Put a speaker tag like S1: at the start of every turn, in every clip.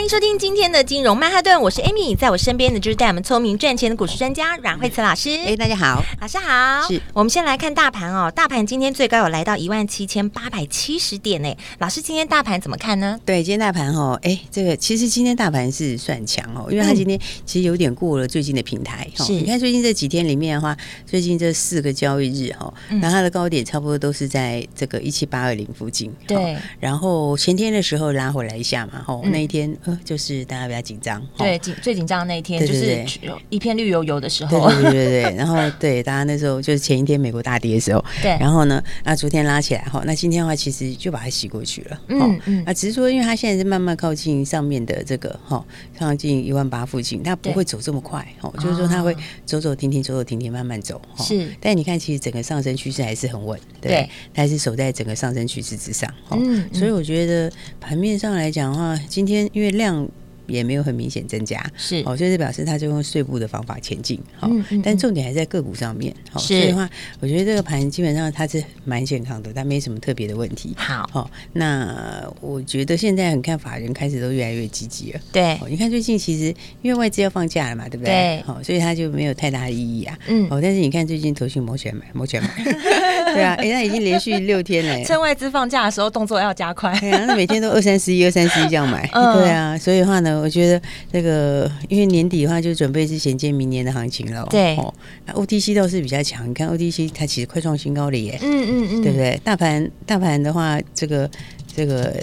S1: 欢迎收听今天的金融曼哈顿，我是 Amy，在我身边的就是带我们聪明赚钱的股市专家阮慧慈老师。
S2: 哎，大家好，
S1: 老师好。是，我们先来看大盘哦，大盘今天最高有来到一万七千八百七十点呢。老师，今天大盘怎么看呢？
S2: 对，今天大盘哦，哎，这个其实今天大盘是算强哦，因为它今天其实有点过了最近的平台。嗯、是，你看最近这几天里面的话，最近这四个交易日哈，那、嗯、它的高点差不多都是在这个一七八二零附近。对。然后前天的时候拉回来一下嘛，吼、嗯，那一天。就是大家比较紧张，
S1: 对，紧最紧张的那一天就是一片绿油油的时候，
S2: 对对对对。然后对大家那时候就是前一天美国大跌的时候，对。然后呢，那昨天拉起来哈，那今天的话其实就把它洗过去了，嗯嗯。啊，只是说因为它现在是慢慢靠近上面的这个哈，靠近一万八附近，它不会走这么快哦，就是说它会走走停停，走走停停，慢慢走。是。但你看，其实整个上升趋势还是很稳，对，它还是守在整个上升趋势之上。嗯。所以我觉得盘面上来讲的话，今天因为量。也没有很明显增加，是哦，所以这表示它就用碎步的方法前进，好、嗯，嗯、但重点还在个股上面，好是，所以的话，我觉得这个盘基本上它是蛮健康的，它没什么特别的问题。好，好，那我觉得现在很看法人开始都越来越积极了，对，你看最近其实因为外资要放假了嘛，对不对？好对，所以它就没有太大的意义啊，嗯，哦，但是你看最近投信摩拳买，摩拳买，对啊，哎、欸，那已经连续六天了，
S1: 趁外资放假的时候动作要加快，
S2: 对啊，那每天都二三十一、二三十一这样买，嗯、对啊，所以的话呢。我觉得那个，因为年底的话，就准备是衔接明年的行情了。对，哦，那 OTC 倒是比较强。你看 OTC，它其实快创新高了耶。嗯嗯嗯，对不对？大盘大盘的话，这个这个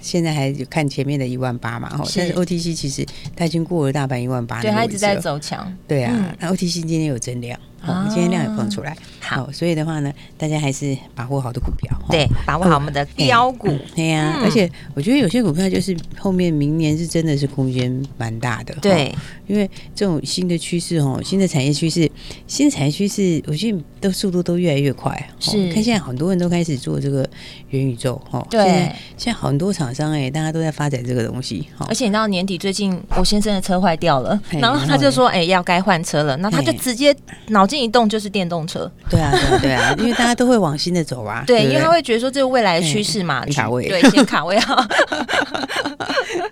S2: 现在还看前面的一万八嘛。是。但是 OTC 其实它已经过了大盘一万八。
S1: 对，它一直在走强。对啊，那
S2: OTC 今天有增量。好，我们今天量也放出来，好，所以的话呢，大家还是把握好的股票，
S1: 对，把握好我们的标股，对呀，而且
S2: 我觉得有些股票就是后面明年是真的是空间蛮大的，对，因为这种新的趋势哦，新的产业趋势，新的产业趋势，我觉得都速度都越来越快，是，看现在很多人都开始做这个元宇宙，哈，对，现在很多厂商哎，大家都在发展这个东西，
S1: 而且你知道年底最近我先生的车坏掉了，然后他就说哎要该换车了，那他就直接脑。进一动就是电动车，
S2: 对啊，对啊，对啊，因为大家都会往新的走啊。
S1: 对，因为他会觉得说这个未来的趋势嘛，卡位，对，先卡位啊。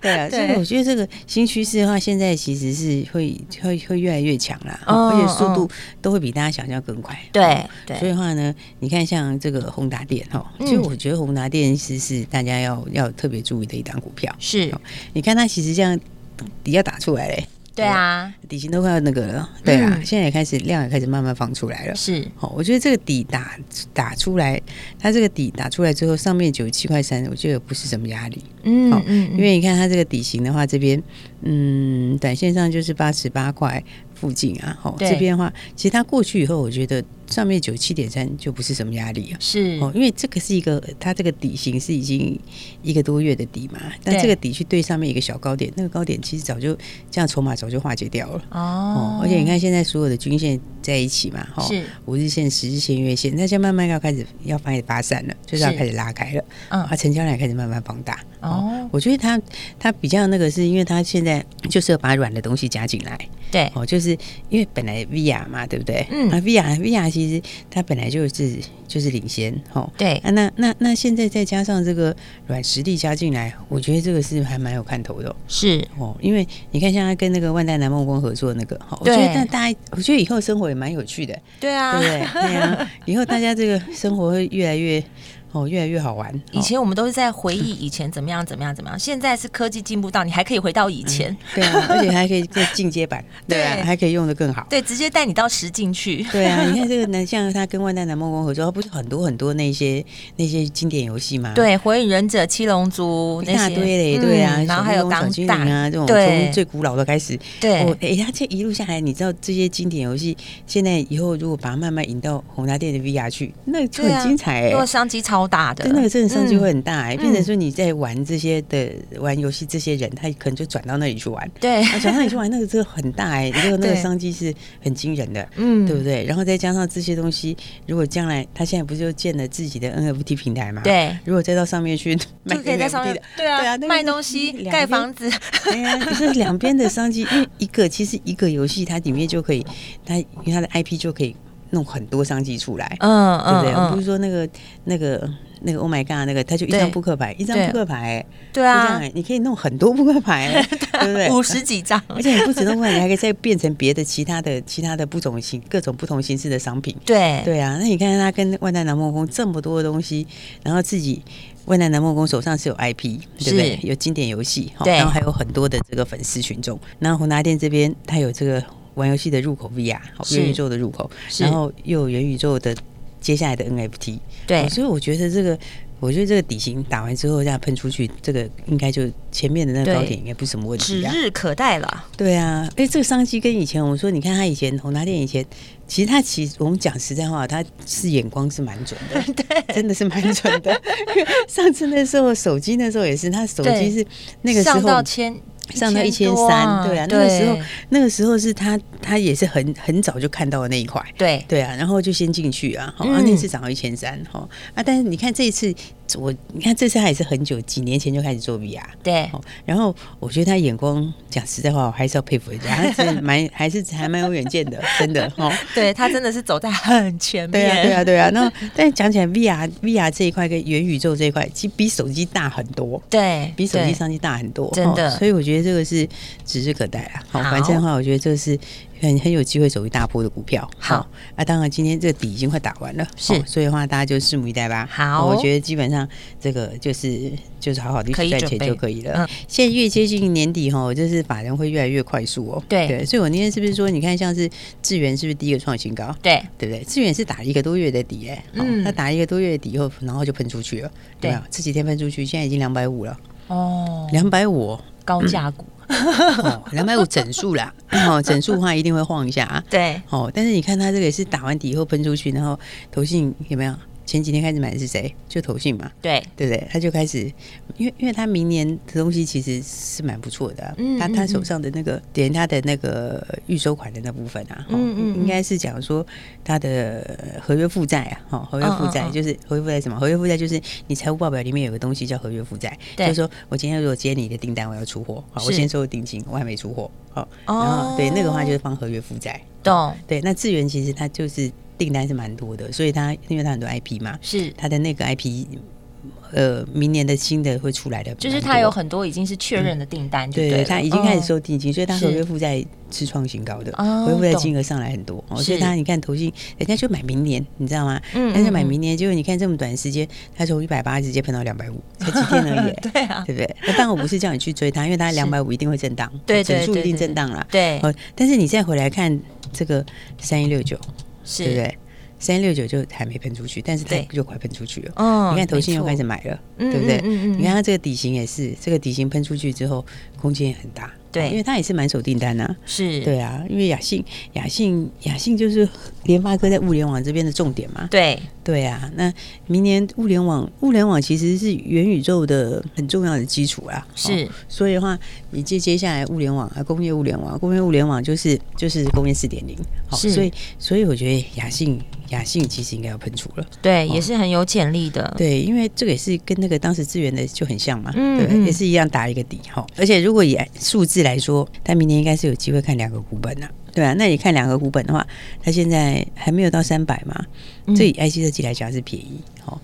S2: 对啊，所以我觉得这个新趋势的话，现在其实是会会会越来越强啦，而且速度都会比大家想象更快。对，所以的话呢，你看像这个宏达电哈，其实我觉得宏达电其实是大家要要特别注意的一档股票。是，你看它其实这样底下打出来嘞。
S1: 对啊，
S2: 底薪都快要那个了，对啊，现在也开始量也开始慢慢放出来了。是，好，我觉得这个底打打出来，它这个底打出来之后，上面九十七块三，我觉得不是什么压力。嗯，好，因为你看它这个底型的话，这边嗯，短线上就是八十八块附近啊。好，这边的话，其实它过去以后，我觉得。上面九七点三就不是什么压力啊，是。哦，因为这个是一个它这个底型是已经一个多月的底嘛，但这个底去对上面一个小高点，那个高点其实早就这样筹码早就化解掉了。哦，而且你看现在所有的均线在一起嘛，哈，是。五日线、十日线、月线，那现在慢慢要开始要开始发散了，就是要开始拉开了，嗯，啊，成交量开始慢慢放大。哦，我觉得它它比较那个是因为它现在就是要把软的东西加进来，对。哦，就是因为本来 VR 嘛，对不对？嗯，啊 VR VR。其实它本来就是就是领先，哦，对啊，那那那现在再加上这个软实力加进来，我觉得这个是还蛮有看头的，是哦，因为你看像他跟那个万代南梦宫合作那个，我觉得大家，我觉得以后生活也蛮有趣的，对啊，对不对？对啊，以后大家这个生活会越来越。哦，越来越好玩。
S1: 以前我们都是在回忆 以前怎么样怎么样怎么样，现在是科技进步到你还可以回到以前，
S2: 对啊，而且还可以再进阶版，对啊，还可以用的更好，
S1: 对，直接带你到实境去。
S2: 对啊，你看这个呢，像他跟万代南梦宫合作，他不是很多很多那些那些经典游戏吗？
S1: 对，火影忍者、七龙珠那些，
S2: 一大堆嘞，对啊，然后还有钢弹。啊，这种从最古老的开始，对，哎，他这一路下来，你知道这些经典游戏，现在以后如果把它慢慢引到宏达店的 VR 去，那就很精彩哎，
S1: 如果商机超。超大的，
S2: 那个真的商机会很大，变成说你在玩这些的玩游戏，这些人他可能就转到那里去玩，
S1: 对，
S2: 转到那里去玩，那个真的很大哎，那个那个商机是很惊人的，嗯，对不对？然后再加上这些东西，如果将来他现在不是就建了自己的 NFT 平台嘛，对，如果再到上面去，
S1: 就可以在上面，对啊，对啊，卖东西、盖房子，
S2: 对啊，就是两边的商机，因为一个其实一个游戏它里面就可以，它因为它的 IP 就可以。弄很多商机出来，嗯，对不对？我不是说那个那个那个 Oh my God，那个他就一张扑克牌，一张扑克牌，对啊，你可以弄很多扑克牌，对不对？
S1: 五十几张，
S2: 而且你不止弄扑克牌，你还可以再变成别的其他的其他的不同形各种不同形式的商品，对对啊。那你看他跟万代南梦宫这么多的东西，然后自己万代南梦宫手上是有 IP，对不对？有经典游戏，然后还有很多的这个粉丝群众。那宏达店这边，他有这个。玩游戏的入口 VR，元宇宙的入口，然后又有元宇宙的接下来的 NFT，对，所以我觉得这个，我觉得这个底型打完之后这样喷出去，这个应该就前面的那个高点应该不是什么问题，
S1: 指日可待了。
S2: 对啊，哎，这个商机跟以前我们说，你看他以前宏达电以前，其实他其实我们讲实在话，他是眼光是蛮准的，对，真的是蛮准的。上次那时候手机那时候也是，他手机是那个时候上到千。上到一千三，对啊，那个时候那个时候是他他也是很很早就看到了那一块，对。对啊，然后就先进去啊，好，那次涨到一千三，哈啊，但是你看这一次。我你看，这次他也是很久，几年前就开始做 VR，对。然后我觉得他眼光，讲实在话，我还是要佩服一下，他是蛮 还是还蛮有远见的，真的哦。
S1: 对他真的是走在很前面。
S2: 对啊，对啊，对啊。那但是讲起来，VR VR 这一块跟元宇宙这一块，其实比手机大很多，对，比手机商机大很多，真的。所以我觉得这个是指日可待啊。好，反正的话，我觉得这个是。很很有机会走一大波的股票，好啊！当然今天这个底已经快打完了，是，所以的话大家就拭目以待吧。好，我觉得基本上这个就是就是好好的去赚钱就可以了。嗯，现在越接近年底哈，就是法人会越来越快速哦。对对，所以我那天是不是说，你看像是智源是不是第一个创新高？对对不对？智源是打一个多月的底哎，嗯，他打一个多月的底以后，然后就喷出去了，对啊，这几天喷出去，现在已经两百五了哦，两百五
S1: 高价股。
S2: 两百五整数啦，哦，整数的话一定会晃一下啊。对，哦，但是你看它这个也是打完底以后喷出去，然后投信有没有？前几天开始买的是谁？就投信嘛，对。对不对？他就开始，因为因为他明年的东西其实是蛮不错的，啊，嗯，嗯，嗯，他他手上的那个连他的那个预收款的那部分啊，嗯，嗯，嗯，应该是讲说他的合约负债啊，哈，合约负债就是合约负债什么？合约负债就是你财务报表里面有个东西叫合约负债，对，就是说我今天如果接你的订单，我要出货，好，我先收定金，我还没出货，好，然后对那个话就是放合约负债，懂？对，那智源其实它就是。订单是蛮多的，所以他因为他很多 IP 嘛，是。他的那个 IP，呃，明年的新的会出来的，
S1: 就是他有很多已经是确认的订单对，
S2: 对，他已经开始收定金，所以他合约负债是创新高的，合约负债金额上来很多，所以他你看投信人家就买明年，你知道吗？嗯，人家买明年，结果你看这么短时间，他从一百八直接喷到两百五，才几天而已，对啊，对不对？那当然我不是叫你去追他，因为他两百五一定会震荡，对，整数一定震荡了，对。哦但是你再回来看这个三一六九。是对不对？三六九就还没喷出去，但是它就快喷出去了。哦，你看投信又开始买了，对不对？你看它这个底型也是，这个底型喷出去之后，空间也很大。对，因为它也是满手订单呐，是。对啊，因为雅信、雅信、雅信就是联发科在物联网这边的重点嘛，对。对啊，那明年物联网，物联网其实是元宇宙的很重要的基础啊，是，所以的话，你接接下来物联网啊，工业物联网，工业物联网就是就是工业四点零，好，所以所以我觉得雅信。雅信其实应该要喷出了，
S1: 对，也是很有潜力的。
S2: 对，因为这个也是跟那个当时资源的就很像嘛，嗯，对，也是一样打一个底哈。而且如果以数字来说，他明年应该是有机会看两个股本呐，对啊，那你看两个股本的话，他现在还没有到三百嘛，这以 IC 设计来讲是便宜。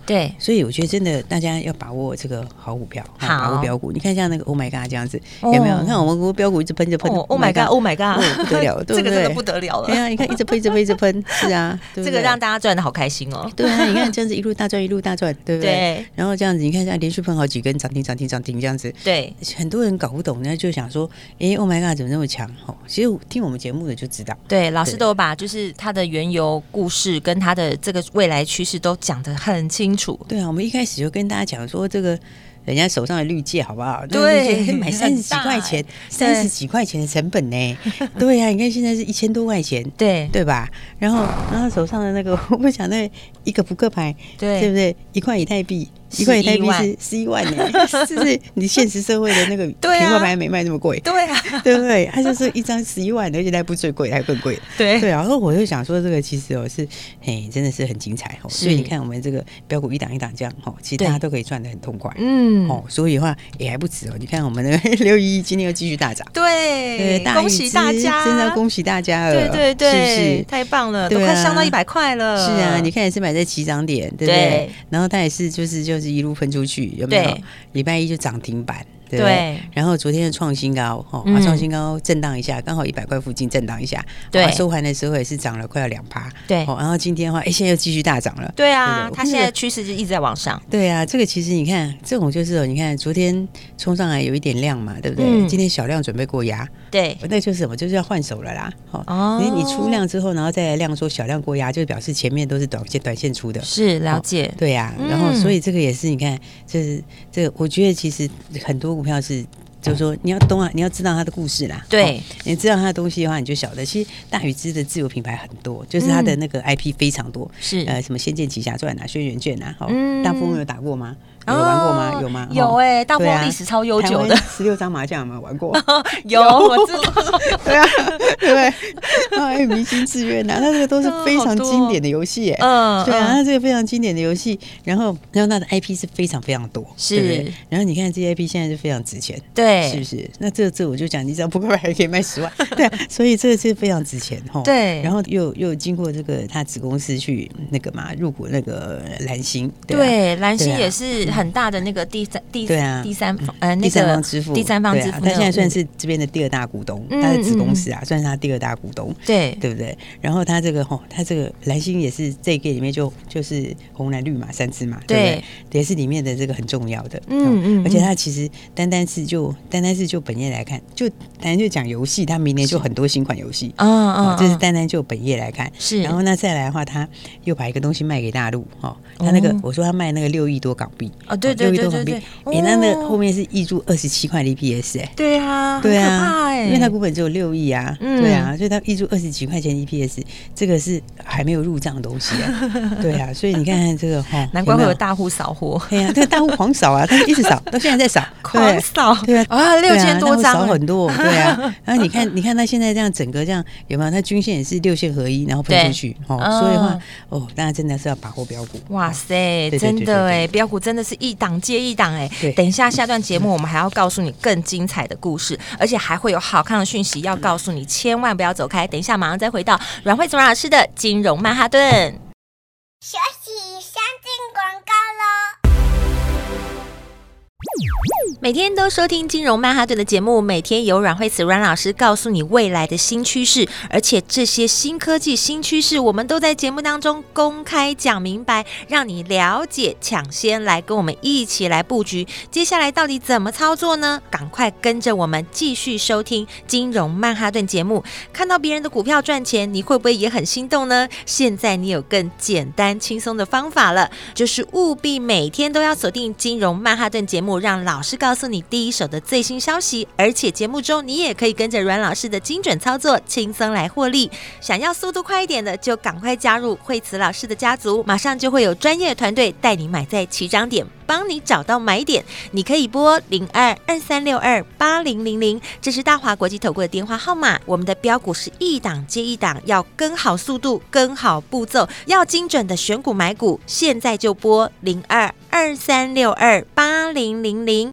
S2: 对，所以我觉得真的大家要把握这个好股票，好把握标股。你看像那个 Oh my God 这样子，有没有？你看我们股标股一直喷着喷
S1: ，Oh my God，Oh my God，
S2: 不得了，对不对？这个真的不得了了。对啊，你看一直喷，一直喷，一直喷，是啊，
S1: 这个让大家赚的好开心哦。
S2: 对啊，你看这样子一路大赚，一路大赚，对不对？然后这样子，你看像连续喷好几根涨停，涨停，涨停这样子。对，很多人搞不懂，呢，就想说，哎，Oh my God，怎么那么强？哦，其实听我们节目的就知道。
S1: 对，老师都有把就是他的原由故事跟他的这个未来趋势都讲的很清楚。
S2: 对啊。我们一开始就跟大家讲说，这个人家手上的绿戒，好不好？
S1: 对，
S2: 买三十几块钱，三十几块钱的成本呢？对呀，你看现在是一千多块钱，
S1: 对
S2: 对吧？然后，然后手上的那个，我不想那一个扑克牌，对对不对？一块以太币。一块台币是十一万呢，是不是？你现实社会的那个 扑克牌没卖那么贵，
S1: 对啊，
S2: 对不对？它就是一张十一万，而且还不最贵，还更贵。
S1: 对
S2: 对啊，然后我就想说，这个其实哦是，嘿，真的是很精彩哦。所以你看，我们这个标股一档一档这样哦，其实大家都可以赚的很痛快。嗯哦，所以的话也还不止哦。你看我们的六一一今天又继续大涨，
S1: 对，恭喜大家，
S2: 真的恭喜大家了，
S1: 对对对，是不是？太棒了，都快上到一百块了。
S2: 是啊，你看也是买在起涨点，对不对？然后它也是就是就是一路分出去。有没有？礼拜一就涨停板。对，对，然后昨天的创新高，哈、嗯，创新高震荡一下，刚好一百块附近震荡一下，对，收盘的时候也是涨了快要两趴，对，然后今天的话，哎，现在又继续大涨了，
S1: 对啊，它现在趋势就一直在往上，
S2: 对啊，这个其实你看，这种就是哦，你看昨天冲上来有一点量嘛，对不对？嗯、今天小量准备过压，
S1: 对，
S2: 那就是什么？就是要换手了啦，哦，你你出量之后，然后再量说小量过压，就表示前面都是短线短线出的，
S1: 是了解，
S2: 对呀、啊，然后所以这个也是你看，就是这个，我觉得其实很多股票是。就是说，你要懂啊，你要知道它的故事啦。
S1: 对，
S2: 你知道它的东西的话，你就晓得。其实大宇资的自有品牌很多，就是它的那个 IP 非常多。是呃，什么《仙剑奇侠传》啊，《轩辕剑》啊，好，大富翁有打过吗？有玩过吗？有吗？
S1: 有哎，大富翁历史超悠久的。
S2: 十六张麻将有没有玩过？
S1: 有，我知道。
S2: 对啊，对不对？还有明星志愿呐，那这个都是非常经典的游戏。嗯，对啊，那这个非常经典的游戏，然后然后它的 IP 是非常非常多，是。然后你看这些 IP 现在是非常值钱，对，是不是？那这这我就讲，你只要扑克牌还可以卖十万，对，所以这个是非常值钱哈。对。然后又又经过这个他子公司去那个嘛入股那个蓝星，对，
S1: 蓝星也是。很大的那个第三第对啊。第三方呃那个第
S2: 三方支付。
S1: 第三方支付，
S2: 他现在算是这边的第二大股东，他的子公司啊算是他第二大股东，对。对不对？然后他这个吼，他这个蓝星也是这个里面就就是红蓝绿马三只嘛，对？也是里面的这个很重要的，嗯嗯，而且他其实单单是就单单是就本业来看，就单单就讲游戏，他明年就很多新款游戏，啊啊，这是单单就本业来看。是。然后那再来的话，他又把一个东西卖给大陆，哈，他那个我说他卖那个六亿多港币。哦，对对对对对，哎，那那后面是挹注二十七块的 EPS 哎，
S1: 对啊，对啊，
S2: 因为它股本只有六亿啊，对啊，所以它挹注二十几块钱 EPS，这个是还没有入账的东西啊，对啊，所以你看看这个哈，
S1: 难怪会有大户扫货，
S2: 对呀，这个大户狂扫啊，他一直扫，到现在在扫，
S1: 狂扫，对啊，啊，六千多张，
S2: 扫很多，对啊，然后你看，你看他现在这样整个这样有没有？他均线也是六线合一，然后喷出去，哦，所以的话，哦，大家真的是要把握标股，
S1: 哇塞，真的哎，标股真的是。一档接一档，哎，等一下下段节目我们还要告诉你更精彩的故事，而且还会有好看的讯息要告诉你，千万不要走开。等一下马上再回到阮慧慈老师的金融曼哈顿。学习，先进广告喽。每天都收听金融曼哈顿的节目，每天有阮慧慈阮老师告诉你未来的新趋势，而且这些新科技、新趋势，我们都在节目当中公开讲明白，让你了解，抢先来跟我们一起来布局。接下来到底怎么操作呢？赶快跟着我们继续收听金融曼哈顿节目，看到别人的股票赚钱，你会不会也很心动呢？现在你有更简单轻松的方法了，就是务必每天都要锁定金融曼哈顿节目，让老师告。告诉你第一手的最新消息，而且节目中你也可以跟着阮老师的精准操作，轻松来获利。想要速度快一点的，就赶快加入惠慈老师的家族，马上就会有专业团队带你买在起涨点，帮你找到买点。你可以拨零二二三六二八零零零，这是大华国际投顾的电话号码。我们的标股是一档接一档，要跟好速度，跟好步骤，要精准的选股买股。现在就拨零二二三六二八零零零。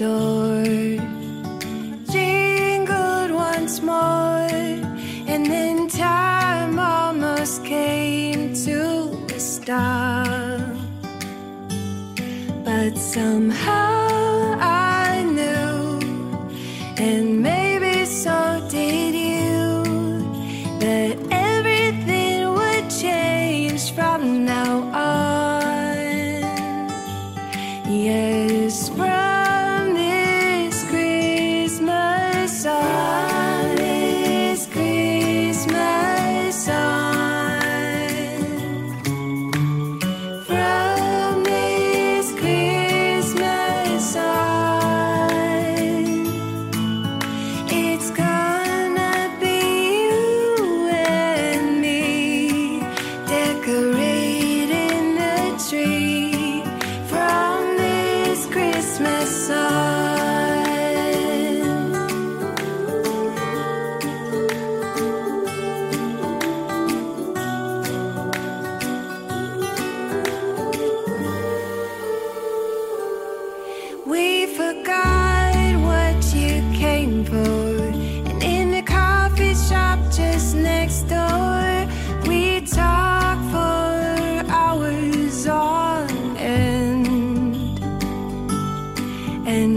S3: Door jingled once more, and then time almost came to a stop but somehow I knew, and maybe so did you, that everything would change from now on.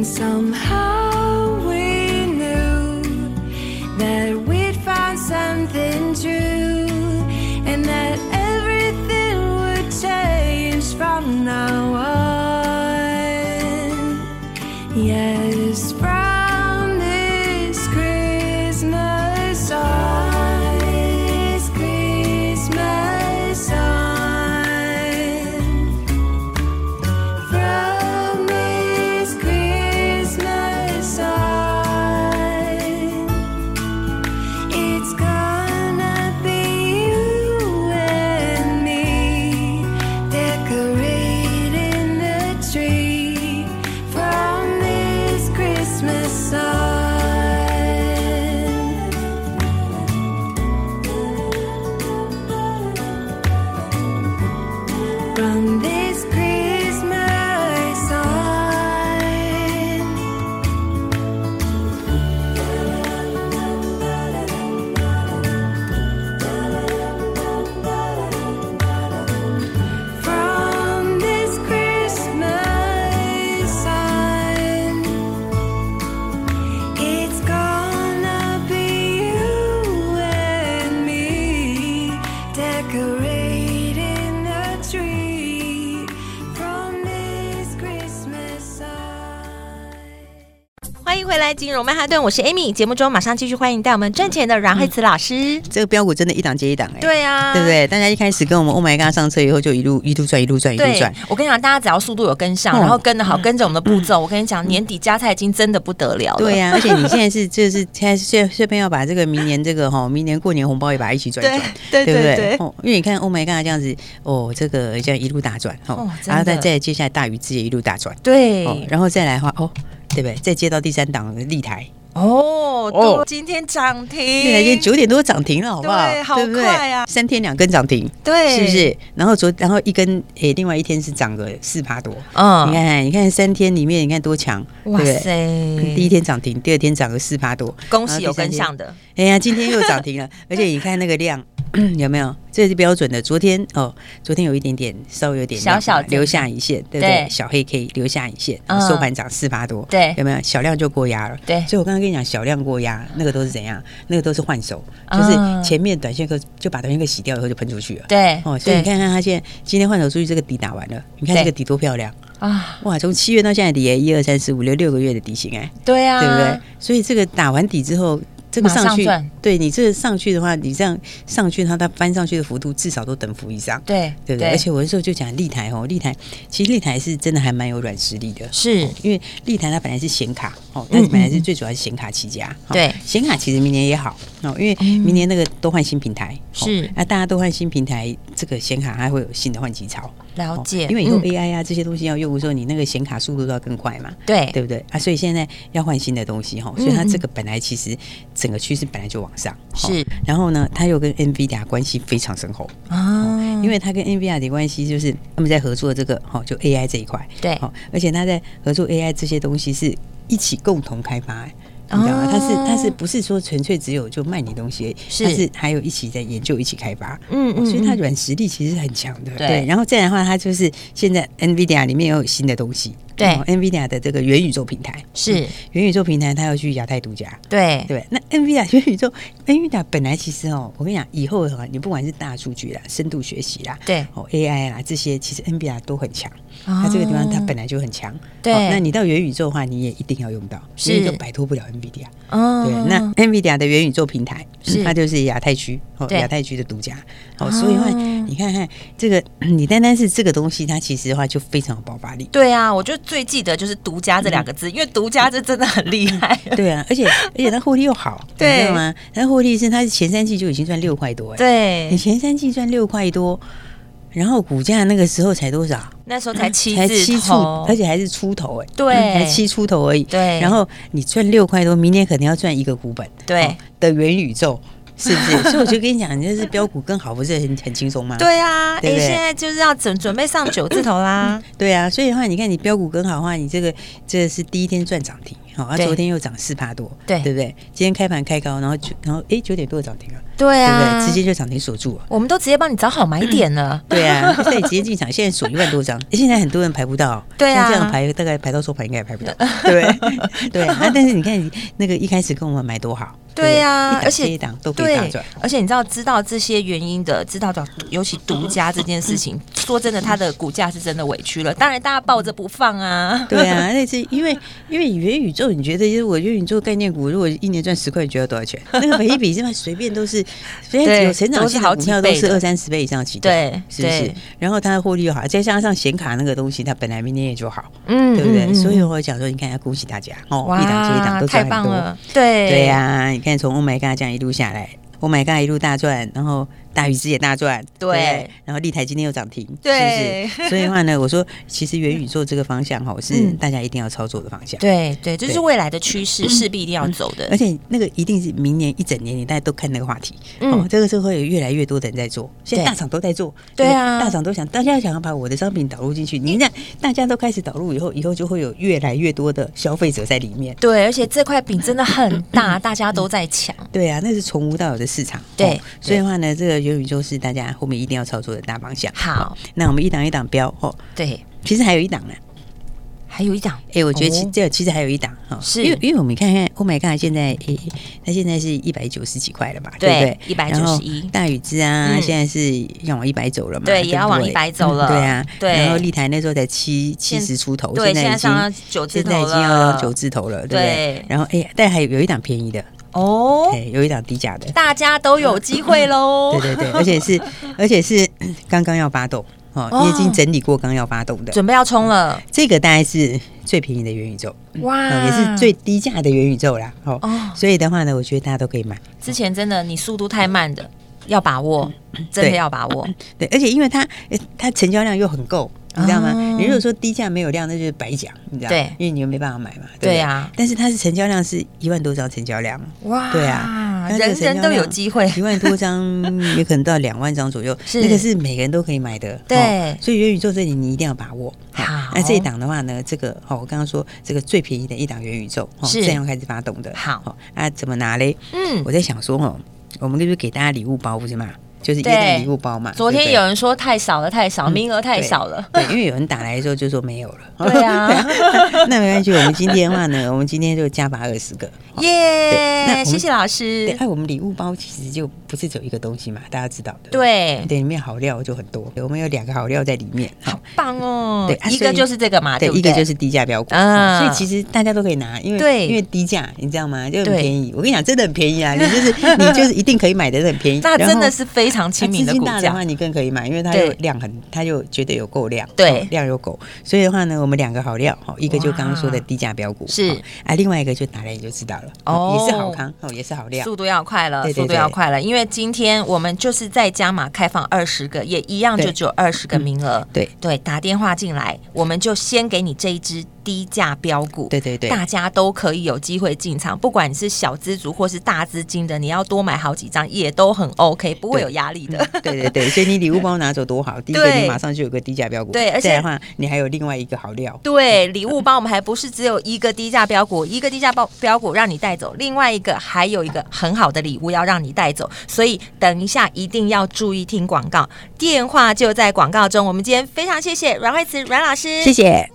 S3: Somehow
S1: 金融曼哈顿，我是 Amy。节目中马上继续欢迎带我们赚钱的阮慧慈老师。
S2: 这个标股真的一档接一档哎、
S1: 对啊，
S2: 对不对？大家一开始跟我们 Oh my God 上车以后，就一路一路转，一路转，一路
S1: 对
S2: 赚。，
S1: 我跟你讲，大家只要速度有跟上，
S2: 哦
S1: 然后跟的好，跟着我们的步骤，我跟你讲，年底加菜金真的不得了了。
S2: 对呀、而且你现在是就是现在是顺便要把这个明年这个哈，明年过年红包也把它一起转一转，
S1: 对对
S2: 不对？
S1: 对
S2: 哦，因为你看 Oh my God 这样子，哦，这个这样一路大转
S1: 哦
S2: 哦，然后再再接下来大禹之也一路大转，
S1: 对
S2: 哦，然后再来的话哦，对不对？再接到第三档的立台。
S1: 哦哦，今天涨停，
S2: 原来今天九点多涨停了，好不好？
S1: 对，好快啊！
S2: 三天两根涨停，
S1: 对，
S2: 是不是？然后昨然后一根，诶，另外一天是涨个四趴多，嗯，你看，你看三天里面，你看多强，哇塞！第一天涨停，第二天涨了四趴多，
S1: 恭喜有跟上的。
S2: 哎呀，今天又涨停了，而且你看那个量。有没有？这是标准的。昨天哦，昨天有一点点，稍微有点
S1: 小小
S2: 留下影线，对不对？小黑 K 留下影线，收盘涨四八多，
S1: 对，
S2: 有没有？小量就过压了，
S1: 对。
S2: 所以我刚刚跟你讲，小量过压，那个都是怎样？那个都是换手，就是前面短线客就把短线客洗掉以后就喷出去了，
S1: 对。
S2: 哦，所以你看看他现在今天换手出去，这个底打完了，你看这个底多漂亮啊！哇，从七月到现在底，一二三四五六六个月的底薪哎，
S1: 对啊，
S2: 对不对？所以这个打完底之后。这个上去，对你这个上去的话，你这样上去，它它翻上去的幅度至少都等幅以上，
S1: 对
S2: 对不对？而且我那时候就讲立台哦，立台其实立台是真的还蛮有软实力的，
S1: 是。
S2: 因为立台它本来是显卡哦，它本来是最主要是显卡起家，
S1: 对。
S2: 显卡其实明年也好哦，因为明年那个都换新平台，
S1: 是。
S2: 那大家都换新平台，这个显卡还会有新的换机潮，
S1: 了解，
S2: 因为以后 AI 啊这些东西要用的时候，你那个显卡速度都要更快嘛，
S1: 对。
S2: 对不对？啊？所以现在要换新的东西哈，所以它这个本来其实整个趋势本来就。往上
S1: 是，
S2: 然后呢，他又跟 NVIDIA 关系非常深厚啊，因为他跟 NVIDIA 的关系就是他们在合作这个哈，就 AI 这一块，
S1: 对，
S2: 而且他在合作 AI 这些东西是一起共同开发，你知道吗？他是他是不是说纯粹只有就卖你东西，是，是还有一起在研究，一起开发，嗯，所以他软实力其实很强的，对。然后这样的话，他就是现在 NVIDIA 里面又有新的东西。对，NVIDIA 的这个元宇宙平台。
S1: 是。
S2: 元宇宙平台，它要去亚太独家。
S1: 对
S2: 对，那 NVIDIA 元宇宙，NVIDIA 本来其实哦，我跟你讲，以后的话，你不管是大数据啦、深度学习啦，
S1: 对。
S2: 哦 AI 啦这些，其实 NVIDIA 都很强。它这个地方它本来就很强。
S1: 对，
S2: 那你到元宇宙的话，你也一定要用到，所以就摆脱不了 NVIDIA。哦，对，那 NVIDIA 的元宇宙平台，它就是亚太区哦，亚太区的独家。哦，所以话你看看这个，你单单是这个东西，它其实的话就非常有爆发力。
S1: 对啊，我就。最记得就是独家这两个字，因为独家这真的很厉害。
S2: 对啊，而且而且它获利又好，知道吗？它获利是它前三季就已经赚六块多，
S1: 对，
S2: 你前三季赚六块多，然后股价那个时候才多少？
S1: 那时候才七
S2: 才七出，而且还是出头哎，
S1: 对，
S2: 才七出头而已。对，然后你赚六块多，明年可能要赚一个股本，
S1: 对
S2: 的元宇宙。是不是？所以我就跟你讲，你这是标股更好，不是很很轻松吗？
S1: 对啊，哎，现在就是要准准备上九字头啦。
S2: 对啊，所以的话，你看你标股更好的话，你这个这个是第一天赚涨停，好，啊，昨天又涨四趴多，对，对不对？今天开盘开高，然后九，然后哎九点多涨停了，
S1: 对啊，对不对？
S2: 直接就涨停锁住了。
S1: 我们都直接帮你找好买点了。
S2: 对啊，所以直接进场，现在锁一万多张，现在很多人排不到。
S1: 对啊，
S2: 这样排大概排到收盘应该也排不到。对对 啊，但是你看那个一开始跟我们买多好。
S1: 对呀，而且
S2: 都对，
S1: 而且你知道知道这些原因的，知道的，尤其独家这件事情，说真的，它的股价是真的委屈了。当然，大家抱着不放啊。
S2: 对啊，那是因为因为元宇宙，你觉得如果元宇宙概念股，如果一年赚十块，你觉得多少钱？那个每一笔是随便都是，随便有成长性的股票都是二三十倍以上起的，对，是不是？然后它的获利又好，再加上显卡那个东西，它本来明年也就好，嗯，对不对？所以我讲说，你看，要恭喜大家哦，一档接一档都赚很多，
S1: 对
S2: 对呀，你看从 Oh my God 这样一路下来，Oh my God 一路大赚，然后。大宇之也大赚，对，然后立台今天又涨停，对，是不是？所以的话呢，我说其实元宇宙这个方向哈，是大家一定要操作的方向，
S1: 对对，这是未来的趋势，势必一定要走的。
S2: 而且那个一定是明年一整年，你大家都看那个话题，哦，这个时候会有越来越多的人在做，现在大厂都在做，对啊，大厂都想，大家想要把我的商品导入进去，你看大家都开始导入以后，以后就会有越来越多的消费者在里面，
S1: 对，而且这块饼真的很大，大家都在抢，
S2: 对啊，那是从无到有的市场，对，所以的话呢，这个元宇宙是大家后面一定要操作的大方向。好，那我们一档一档标哦。对，其实还有一档呢，
S1: 还有一档。
S2: 哎，我觉得其这其实还有一档哈，是因为因为我们看看，Oh my God，现在哎，它现在是一百九十几块了嘛，对不对？
S1: 一百九十一。
S2: 大宇之啊，现在是要往一百走了嘛？
S1: 对，也要往一百走了。
S2: 对啊，对。然后立台那时候才七七十出头，
S1: 对，现在上了九字头了，
S2: 现在已经要九字头了，对不对？然后哎，但还有有一档便宜的。哦，有一档低价的，
S1: 大家都有机会喽。
S2: 对对对，而且是 而且是 刚刚要发动哦，已经整理过，刚要发动的，
S1: 准备要冲了。
S2: 这个大概是最便宜的元宇宙，哇，也是最低价的元宇宙啦。哦，所以的话呢，我觉得大家都可以买。
S1: 之前真的你速度太慢的，要把握，真的要把握。
S2: 对，而且因为它它成交量又很够。你知道吗？你如果说低价没有量，那就是白讲，你知道？
S1: 对，
S2: 因为你又没办法买嘛。
S1: 对呀。
S2: 但是它是成交量是一万多张成交量，
S1: 哇！
S2: 对啊，
S1: 人人都有机会，
S2: 一万多张也可能到两万张左右，那个是每个人都可以买的。
S1: 对，
S2: 所以元宇宙这里你一定要把握。
S1: 好，
S2: 那这一档的话呢，这个哦，我刚刚说这个最便宜的一档元宇宙是这样开始发动的。
S1: 好，
S2: 啊，怎么拿嘞？嗯，我在想说哦，我们就是给大家礼物包，不是吗？就是一个礼物包嘛。
S1: 昨天有人说太少了，太少，名额太少了。
S2: 对，因为有人打来的时候就说没有了。
S1: 对啊，
S2: 那没关系。我们今天的话呢，我们今天就加把二十个。
S1: 耶！那谢谢老师。
S2: 对，哎，我们礼物包其实就不是只有一个东西嘛，大家知道的。
S1: 对，
S2: 对，里面好料就很多。我们有两个好料在里面，
S1: 好棒哦。对，一个就是这个嘛，对，
S2: 一个就是低价标股啊。所以其实大家都可以拿，因为因为低价，你知道吗？就很便宜。我跟你讲，真的很便宜啊！你就是 你就是一定可以买的，很便宜。
S1: 那真的是非常亲民的股。
S2: 的话，你更可以买，因为它有量很，它就觉得有够量，
S1: 对，
S2: 量有够，所以的话呢，我们两个好料，哦，一个就刚刚说的低价标股
S1: 是，
S2: 啊，另外一个就打来你就知道了，哦，也是好康，哦，也是好料，
S1: 速度要快了，速度要快了，因为今天我们就是在加码开放二十个，也一样就只有二十个名额，
S2: 对。
S1: 对，打电话进来，我们就先给你这一支。低价标股，
S2: 对对对，
S1: 大家都可以有机会进场，不管你是小资族或是大资金的，你要多买好几张也都很 OK，不会有压力的。
S2: 对对对，所以你礼物包拿走多好，第一个你马上就有个低价标股，
S1: 对，而且
S2: 的话你还有另外一个好料。
S1: 对，礼物包我们还不是只有一个低价标股，一个低价标标股让你带走，另外一个还有一个很好的礼物要让你带走，所以等一下一定要注意听广告，电话就在广告中。我们今天非常谢谢阮慧慈阮老
S3: 师，谢谢。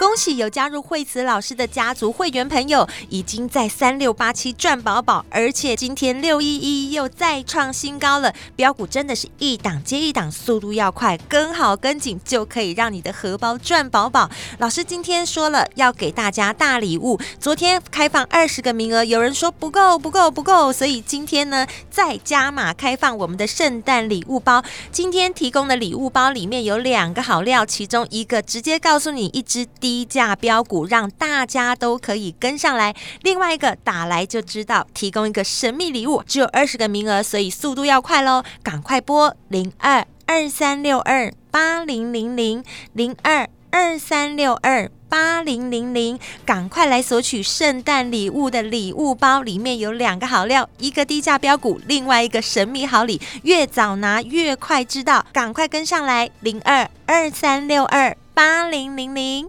S1: 恭喜有加入惠慈老师的家族会员朋友，已经在三六八七赚饱饱，而且今天六一一又再创新高了。标股真的是一档接一档，速度要快，跟好跟紧就可以让你的荷包赚饱饱。老师今天说了要给大家大礼物，昨天开放二十个名额，有人说不够不够不够，所以今天呢再加码开放我们的圣诞礼物包。今天提供的礼物包里面有两个好料，其中一个直接告诉你一支低。低价标股，让大家都可以跟上来。另外一个打来就知道，提供一个神秘礼物，只有二十个名额，所以速度要快喽！赶快拨零二二三六二八零零零零二二三六二八零零零，赶快来索取圣诞礼物的礼物包，里面有两个好料，一个低价标股，另外一个神秘好礼，越早拿越快知道，赶快跟上来零二二三六二八零零零。